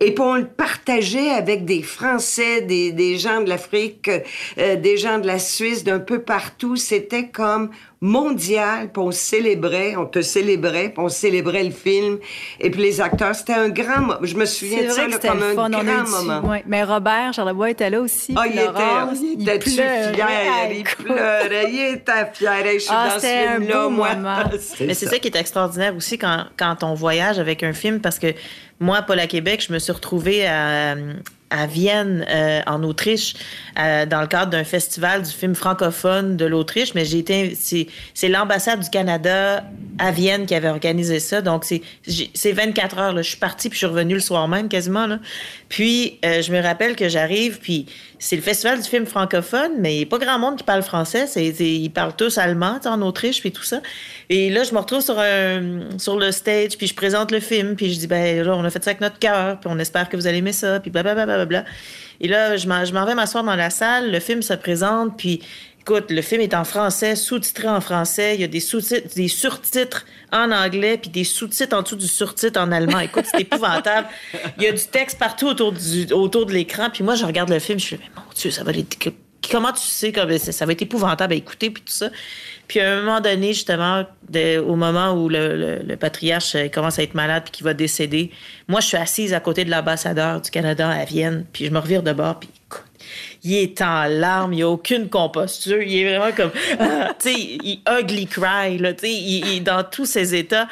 Et puis on le partageait avec des Français, des, des gens de l'Afrique, euh, des gens de la Suisse, d'un peu partout. C'était comme mondial, puis on célébrait, on te célébrait, puis on célébrait le film. Et puis les acteurs, c'était un grand moment. Je me souviens C'est de ça là, comme un fun. Grand eu moment. ouais. Mais Robert Charlebois était là aussi. Ah, il était, il était pleurait. fier, il pleurait, il était fier. Je suis Ah, dans ce c'était un film-là, moi. moment. Mais c'est ça. qui est extraordinaire aussi quand, quand on voyage avec un film, parce que moi, Paul à Québec, je me suis retrouvée à, à Vienne, euh, en Autriche, euh, dans le cadre d'un festival du film francophone de l'Autriche. Mais j'ai été, c'est, l'ambassade du Canada à Vienne qui avait organisé ça. Donc, c'est, j'ai- c'est 24 heures. Là. Je suis partie, puis je suis revenue le soir même, quasiment. Là. Puis, euh, je me rappelle que j'arrive, puis c'est le festival du film francophone, mais il n'y a pas grand monde qui parle français. Ils parlent tous allemand, en Autriche, puis tout ça. Et là, je me retrouve sur, un, sur le stage, puis je présente le film, puis je dis, ben on a fait ça avec notre cœur, puis on espère que vous allez aimer ça, puis blablabla. Et là, je m'en, vais m'asseoir dans la salle, le film se présente, puis écoute, le film est en français, sous-titré en français, il y a des sous-titres, des surtitres en anglais, puis des sous-titres en dessous du surtitre en allemand. Écoute, c'est épouvantable. Il y a du texte partout autour, du, autour de l'écran, puis moi, je regarde le film, je fais, mais mon Dieu, ça va être... Comment tu sais que ça, ça va être épouvantable à écouter, puis tout ça. Puis à un moment donné, justement, au moment où le, patriarche euh, commence à être malade puis qu'il va décéder, moi, je suis assise à côté de l'ambassadeur du Canada à Vienne, puis je me revire de bord, puis écoute, il est en larmes, il n'y a aucune composture, il est vraiment comme, tu sais, il ugly cry, là, tu sais, il, il dans tous ses états.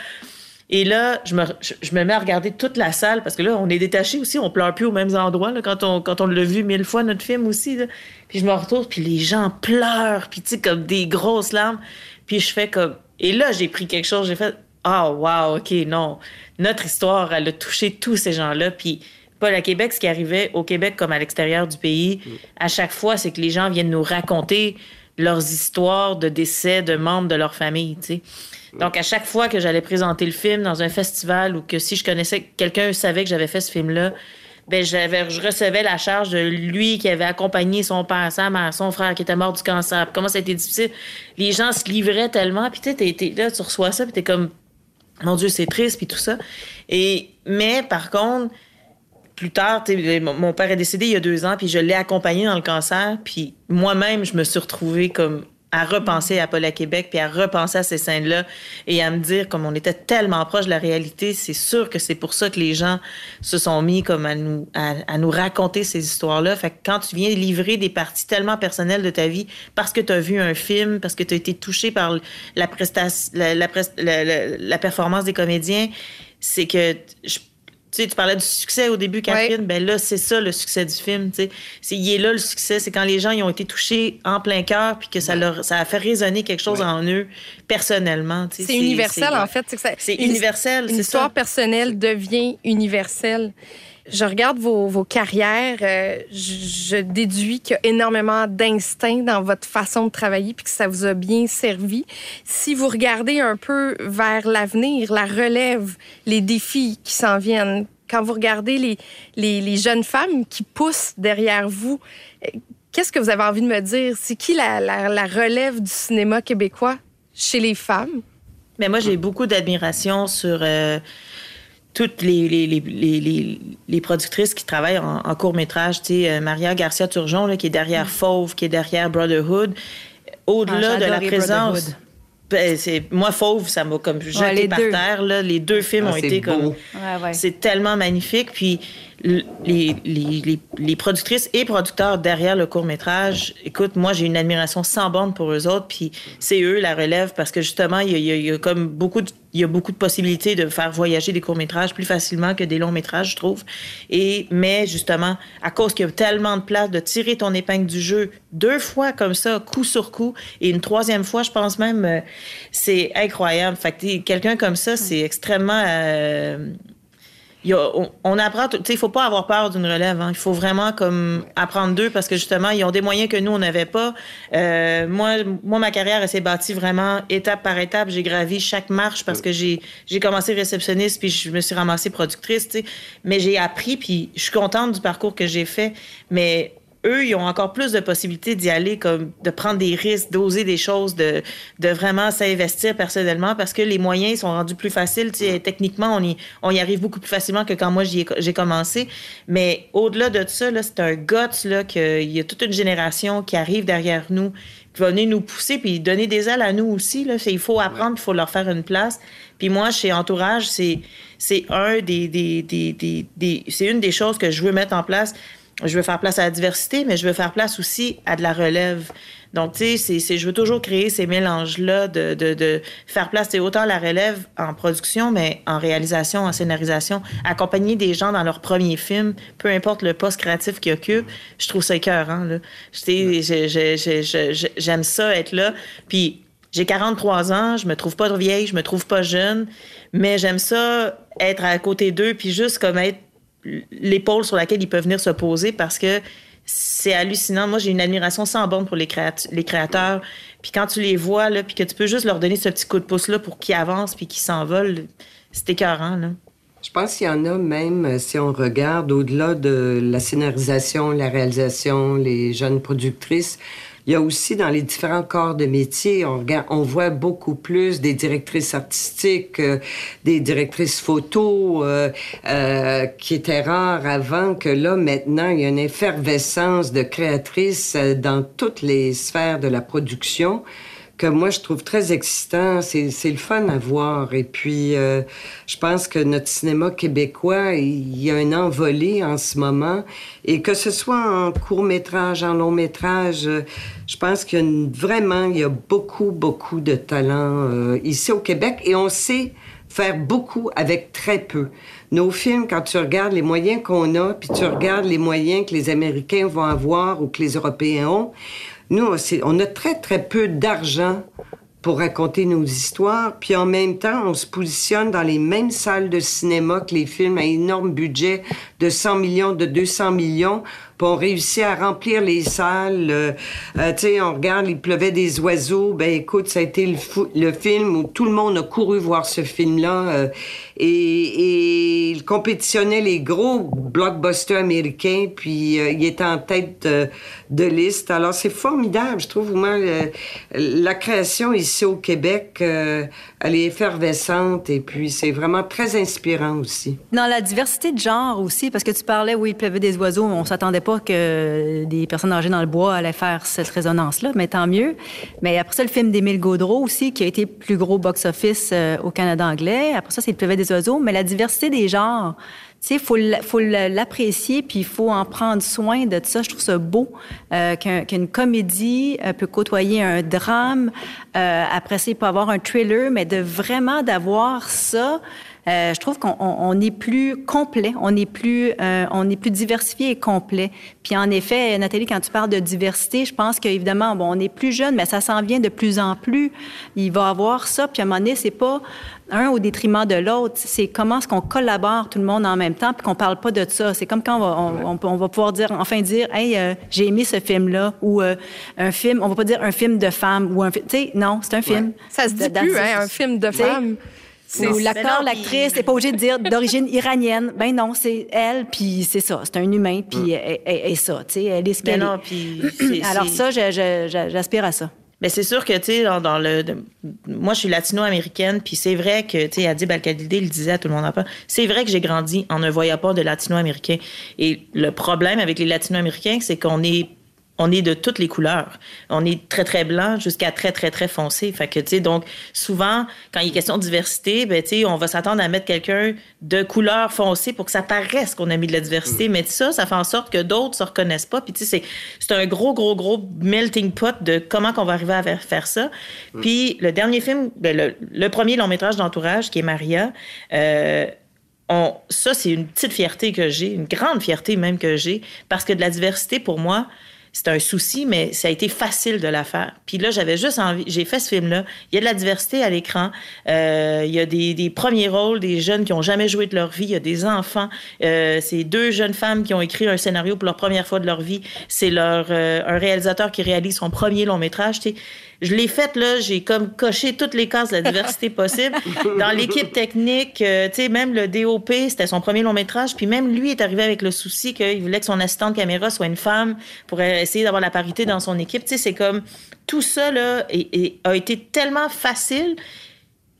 Et là, je me, je, je me mets à regarder toute la salle parce que là, on est détaché aussi, on pleure plus aux mêmes endroits là, quand on, quand on l'a vu mille fois, notre film aussi. là. Puis je me retourne, puis les gens pleurent, puis tu sais, comme des grosses larmes. Puis je fais comme... Et là, j'ai pris quelque chose, j'ai fait, ah, wow, OK, non. Notre histoire, elle a touché tous ces gens-là. Puis Paul, à Québec, ce qui arrivait au Québec comme à l'extérieur du pays, à chaque fois, c'est que les gens viennent nous raconter leurs histoires de décès de membres de leur famille, tu sais. Donc, à chaque fois que j'allais présenter le film dans un festival ou que si je connaissais quelqu'un savait que j'avais fait ce film-là, ben je recevais la charge de lui qui avait accompagné son père, sa mère, son frère qui était mort du cancer. Comment ça a été difficile. Les gens se livraient tellement. Puis tu sais, là, tu reçois ça, puis t'es comme, mon Dieu, c'est triste, puis tout ça. Et, mais par contre, plus tard, mon père est décédé il y a deux ans, puis je l'ai accompagné dans le cancer, puis moi-même, je me suis retrouvée comme à repenser à Paul à Québec, puis à repenser à ces scènes-là, et à me dire, comme on était tellement proche de la réalité, c'est sûr que c'est pour ça que les gens se sont mis comme à nous, à, nous raconter ces histoires-là. Fait que quand tu viens livrer des parties tellement personnelles de ta vie, parce que tu as vu un film, parce que tu as été touché par la- la- la performance des comédiens, c'est que je tu sais, tu parlais du succès au début, Catherine. Ben là, c'est ça le succès du film. Tu sais, c'est il est là le succès, c'est quand les gens ils ont été touchés en plein cœur, puis que ça leur, ça a fait résonner quelque chose en eux personnellement. tu sais. C'est universel, en fait. C'est que ça- C'est une- universel, Une c'est histoire ça. personnelle devient universelle. Je regarde vos, vos carrières, euh, je, déduis qu'il y a énormément d'instinct dans votre façon de travailler puis que ça vous a bien servi. Si vous regardez un peu vers l'avenir, la relève, les défis qui s'en viennent, quand vous regardez les, les, les jeunes femmes qui poussent derrière vous, euh, qu'est-ce que vous avez envie de me dire? C'est qui la, la, la relève du cinéma québécois chez les femmes? Mais moi, j'ai beaucoup d'admiration sur euh, toutes les, les, les, les, productrices qui travaillent en. Tu sais, euh, Maria Garcia-Turgeon, là, qui est derrière Fauve, qui est derrière Brotherhood. Au-delà Ah, de la présence... Ben, c'est moi Fauve, ça m'a comme jeté les par deux. terre là. Les deux films Ah, ont c'est été beau. comme Ouais, ouais. c'est tellement magnifique. Puis les, les, les, productrices et producteurs derrière le court métrage, écoute, moi j'ai une admiration sans borne pour eux autres. Puis c'est eux la relève parce que justement il y a, y a- y a comme beaucoup de il y a beaucoup de possibilités de faire voyager des courts-métrages plus facilement que des longs-métrages, je trouve. Et, mais justement, à cause qu'il y a tellement de place de tirer ton épingle du jeu deux fois comme ça, coup sur coup, et une troisième fois, je pense même, euh, c'est incroyable. Fait que quelqu'un comme ça, c'est extrêmement... euh, on apprend, tu sais, il faut pas avoir peur d'une relève. hein. Il faut vraiment comme apprendre d'eux parce que justement, ils ont des moyens que nous on n'avait pas. Euh, moi, moi, ma carrière, elle s'est bâtie vraiment étape par étape. J'ai gravi chaque marche parce que j'ai j'ai commencé réceptionniste puis je me suis ramassée productrice, tu sais. Mais j'ai appris puis je suis contente du parcours que j'ai fait. Mais eux, ils ont encore plus de possibilités d'y aller, comme de prendre des risques, d'oser des choses, de, de vraiment s'investir personnellement parce que les moyens sont rendus plus faciles. Tu sais, techniquement, on y, on y arrive beaucoup plus facilement que quand moi j'ai commencé. Mais au-delà de ça, là, c'est un guts là, qu'il y a toute une génération qui arrive derrière nous, qui va venir nous pousser puis donner des ailes à nous aussi. Là. C'est- Il faut apprendre, il faut leur faire une place. Puis moi, chez Entourage, c'est c'est un des, des, des, des, des- c'est une des choses que je veux mettre en place je veux faire place à la diversité, mais je veux faire place aussi à de la relève. Donc, tu sais, c'est- c'est- je veux toujours créer ces mélanges-là de, de, de faire place, c'est autant la relève en production, mais en réalisation, en scénarisation, accompagner des gens dans leur premier film, peu importe le poste créatif qu'ils occupent, je trouve ça écœurant, là. J'aime ça être là. Puis, j'ai 43 ans, je me trouve pas vieille, je me trouve pas jeune, mais j'aime ça être à côté d'eux, puis juste comme être l'épaule sur laquelle ils peuvent venir se poser parce que c'est hallucinant. Moi, j'ai une admiration sans borne pour les, les créateurs. Puis quand tu les vois, là, puis que tu peux juste leur donner ce petit coup de pouce-là pour qu'ils avancent puis qu'ils s'envolent, c'est écœurant, là. Je pense qu'il y en a même, euh, si on regarde au-delà de la scénarisation, la réalisation, les jeunes productrices, il y a aussi dans les différents corps de métier, on, regarde, on voit beaucoup plus des directrices artistiques, euh, des directrices photo, euh, euh, qui étaient rares avant, que là, maintenant, il y a une effervescence de créatrices euh, dans toutes les sphères de la production que moi je trouve très excitant. C'est, c'est le fun à voir. Et puis, euh, je pense que notre cinéma québécois, il y a un envolé en ce moment. Et que ce soit en court métrage, en long métrage, euh, je pense qu'il y a vraiment, il y a beaucoup, beaucoup de talent euh, ici au Québec. Et on sait faire beaucoup avec très peu. Nos films, quand tu regardes les moyens qu'on a, puis tu regardes les moyens que les Américains vont avoir ou que les Européens ont, nous, on a très, très peu d'argent pour raconter nos histoires, puis en même temps, on se positionne dans les mêmes salles de cinéma que les films à énorme budget de 100 millions, de 200 millions, on réussit à remplir les salles. euh, euh, tu sais, on regarde, il pleuvait des oiseaux, ben écoute, ça a été le, film où tout le monde a couru voir ce film-là, euh, et, il compétitionnait les gros blockbusters américains, puis il était en tête de liste. Alors c'est formidable, je trouve, le- la création ici au Québec, elle est effervescente, et puis c'est vraiment très inspirant aussi. Dans la diversité de genre aussi, parce que tu parlais, oui, il pleuvait des oiseaux, on s'attendait pas que des personnes âgées dans le bois allaient faire cette résonance-là, mais tant mieux. Mais après ça, le film d'Émile Gaudreau aussi, qui a été plus gros box-office euh, au Canada anglais. Après ça, c'est Le pleuvet des oiseaux. Mais la diversité des genres, tu sais, faut faut l'apprécier, puis il faut en prendre soin de ça. Je trouve ça beau euh, qu'un- qu'une comédie euh, peut côtoyer un drame. Euh, après ça, il peut avoir un thriller, mais de vraiment d'avoir ça. Euh, je trouve qu'on on- on est plus complet, on est plus, euh, on est plus diversifié et complet. Puis en effet, Nathalie, quand tu parles de diversité, je pense qu'évidemment, bon, on est plus jeune, mais ça s'en vient de plus en plus. Il va avoir ça, puis à un moment donné, c'est pas un au détriment de l'autre. C'est comment est-ce qu'on collabore tout le monde en même temps, puis qu'on parle pas de ça. C'est comme quand on va, on, on- on va pouvoir dire, enfin dire, hey, euh, j'ai aimé ce film-là, ou euh, un film. On va pas dire un film de femme ou un film. Tu sais, non, c'est un film. Ça se dit De- plus, hein, un film de Tu sais, femme. Ou C'est- l'acteur, l'actrice, c'est pas obligé de dire d'origine iranienne. Ben non, c'est elle, puis c'est ça. C'est un humain, puis elle, elle- elle est ça. Tu sais, elle est ce qu'elle est. Alors ça, j'aspire à ça. Mais c'est sûr que, tu sais, dans, dans le. de- moi, je suis latino-américaine, puis c'est vrai que, tu sais, Adib Al-Khalidé il disait à tout le monde en pas. C'est vrai que j'ai grandi en ne voyant pas de latino-américains. Et le problème avec les latino-américains, c'est qu'on est. On est de toutes les couleurs. On est très, très blanc jusqu'à très, très, très foncé. Fait que, tu sais, donc, souvent, quand il est question de diversité, ben, tu sais, on va s'attendre à mettre quelqu'un de couleur foncée pour que ça paraisse qu'on a mis de la diversité. Mais ça, ça fait en sorte que d'autres se reconnaissent pas. Puis, tu sais, c'est- un gros, gros, gros melting pot de comment qu'on va arriver à faire- ça. Puis, le dernier film, ben, le, le premier long métrage d'entourage, qui est Maria, euh, on, ça, c'est une petite fierté que j'ai, une grande fierté même que j'ai, parce que de la diversité, pour moi, c'est un souci, mais ça a été facile de la faire. Puis là, j'avais juste envie, j'ai fait ce film-là. Il y a de la diversité à l'écran. Euh, il y a des, des premiers rôles, des jeunes qui ont jamais joué de leur vie. Il y a des enfants. Euh, c'est deux jeunes femmes qui ont écrit un scénario pour leur première fois de leur vie. C'est leur euh, un réalisateur qui réalise son premier long métrage. Tu sais, je l'ai fait là, j'ai comme coché toutes les cases de la diversité possible. Dans l'équipe technique, euh, tu sais, même le DOP, c'était son premier long métrage, puis même lui est arrivé avec le souci qu'il voulait que son assistante caméra soit une femme pour essayer d'avoir la parité dans son équipe. Tu sais, c'est comme tout ça là et- et a été tellement facile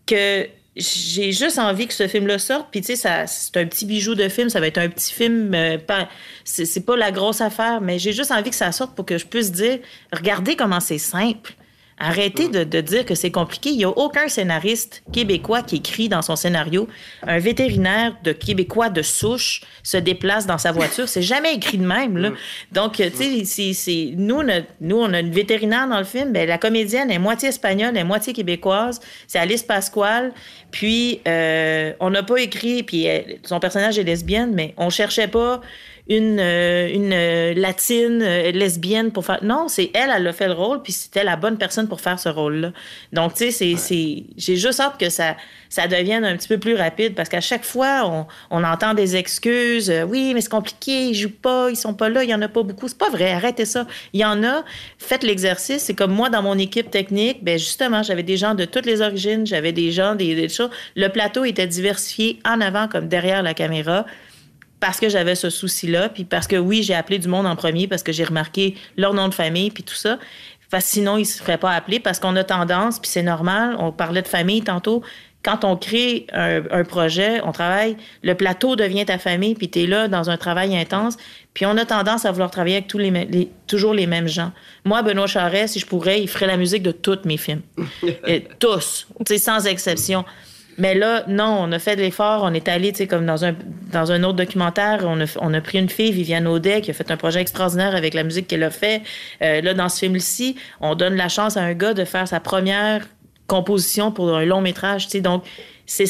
que j'ai juste envie que ce film-là sorte. Puis, tu sais, c'est un petit bijou de film. Ça va être un petit film. euh, c'est pas la grosse affaire, mais j'ai juste envie que ça sorte pour que je puisse dire regardez comment c'est simple. Arrêtez de, de dire que c'est compliqué. Il n'y a aucun scénariste québécois qui écrit dans son scénario un vétérinaire de québécois de souche se déplace dans sa voiture. C'est jamais écrit de même. Là. Donc, tu sais, c'est, c'est- nous, nous, on a une vétérinaire dans le film. Ben, la comédienne est moitié espagnole, est moitié québécoise. C'est Alice Pasquale. Puis, euh, on n'a pas écrit, puis elle- son personnage est lesbienne, mais on cherchait pas une, euh, une euh, latine euh, lesbienne pour faire. Non, c'est elle, elle a fait le rôle, puis c'était la bonne personne pour faire ce rôle-là. Donc, tu sais, c'est, c'est, j'ai juste hâte que ça, ça devienne un petit peu plus rapide parce qu'à chaque fois, on, on entend des excuses. Oui, mais c'est compliqué, ils jouent pas, ils sont pas là, il y en a pas beaucoup. C'est pas vrai, arrêtez ça. Il y en a, faites l'exercice. C'est comme moi, dans mon équipe technique, ben justement, j'avais des gens de toutes les origines, j'avais des gens, des, des choses. Le plateau était diversifié en avant comme derrière la caméra parce que j'avais ce souci-là, puis parce que oui, j'ai appelé du monde en premier parce que j'ai remarqué leur nom de famille, puis tout ça. Parce sinon, ils ne se feraient pas appeler parce qu'on a tendance, puis c'est normal, on parlait de famille tantôt. Quand on crée un, projet, on travaille, le plateau devient ta famille, puis tu es là dans un travail intense, puis on a tendance à vouloir travailler avec tous les, toujours les mêmes gens. Moi, Benoît Charret, si je pourrais, il ferait la musique de tous mes films. Et tous, sans exception. Mais là, non, on a fait de l'effort. On est allé, tu sais, comme dans un, dans un autre documentaire, on a, on a pris une fille, Viviane Audet, qui a fait un projet extraordinaire avec la musique qu'elle a fait. Euh, là, dans ce film-ci, on donne la chance à un gars de faire sa première composition pour un long métrage, tu sais. Donc, c'est.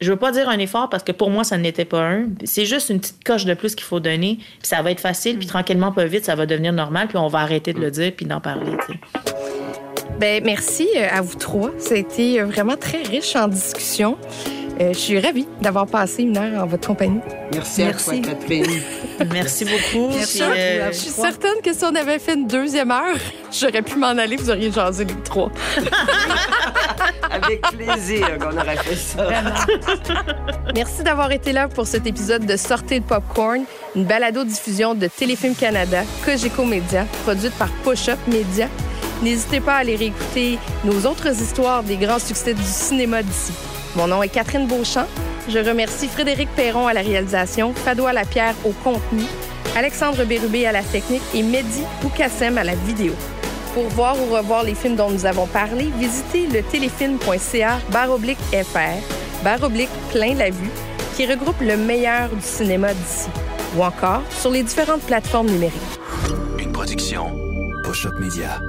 Je veux pas dire un effort parce que pour moi, ça n'était pas un. C'est juste une petite coche de plus qu'il faut donner. Puis ça va être facile, puis tranquillement, pas vite, ça va devenir normal, puis on va arrêter de le dire, puis d'en parler, tu sais. Ben, merci euh, à vous trois. Ça a été euh, vraiment très riche en discussion. Euh, je suis ravie d'avoir passé une heure en votre compagnie. Merci, à toi, Catherine. Merci beaucoup. Merci. Puis, euh, je suis certaine que si on avait fait une deuxième heure, j'aurais pu m'en aller, vous auriez jasé les trois. Avec plaisir qu'on aurait fait ça. Merci d'avoir été là pour cet épisode de Sortez de Popcorn, une balado-diffusion de Téléfilm Canada, Cogeco Média, produite par Push-Up Média. N'hésitez pas à aller réécouter nos autres histoires des grands succès du cinéma d'ici. Mon nom est Catherine Beauchamp. Je remercie Frédéric Perron à la réalisation, Fadois Lapierre au contenu. Alexandre Bérubé à la technique et Mehdi Boukassem à la vidéo. Pour voir ou revoir les films dont nous avons parlé, visitez le téléfilm.ca baroblique FR, baroblique plein la vue, qui regroupe le meilleur du cinéma d'ici, ou encore sur les différentes plateformes numériques. Une production Media.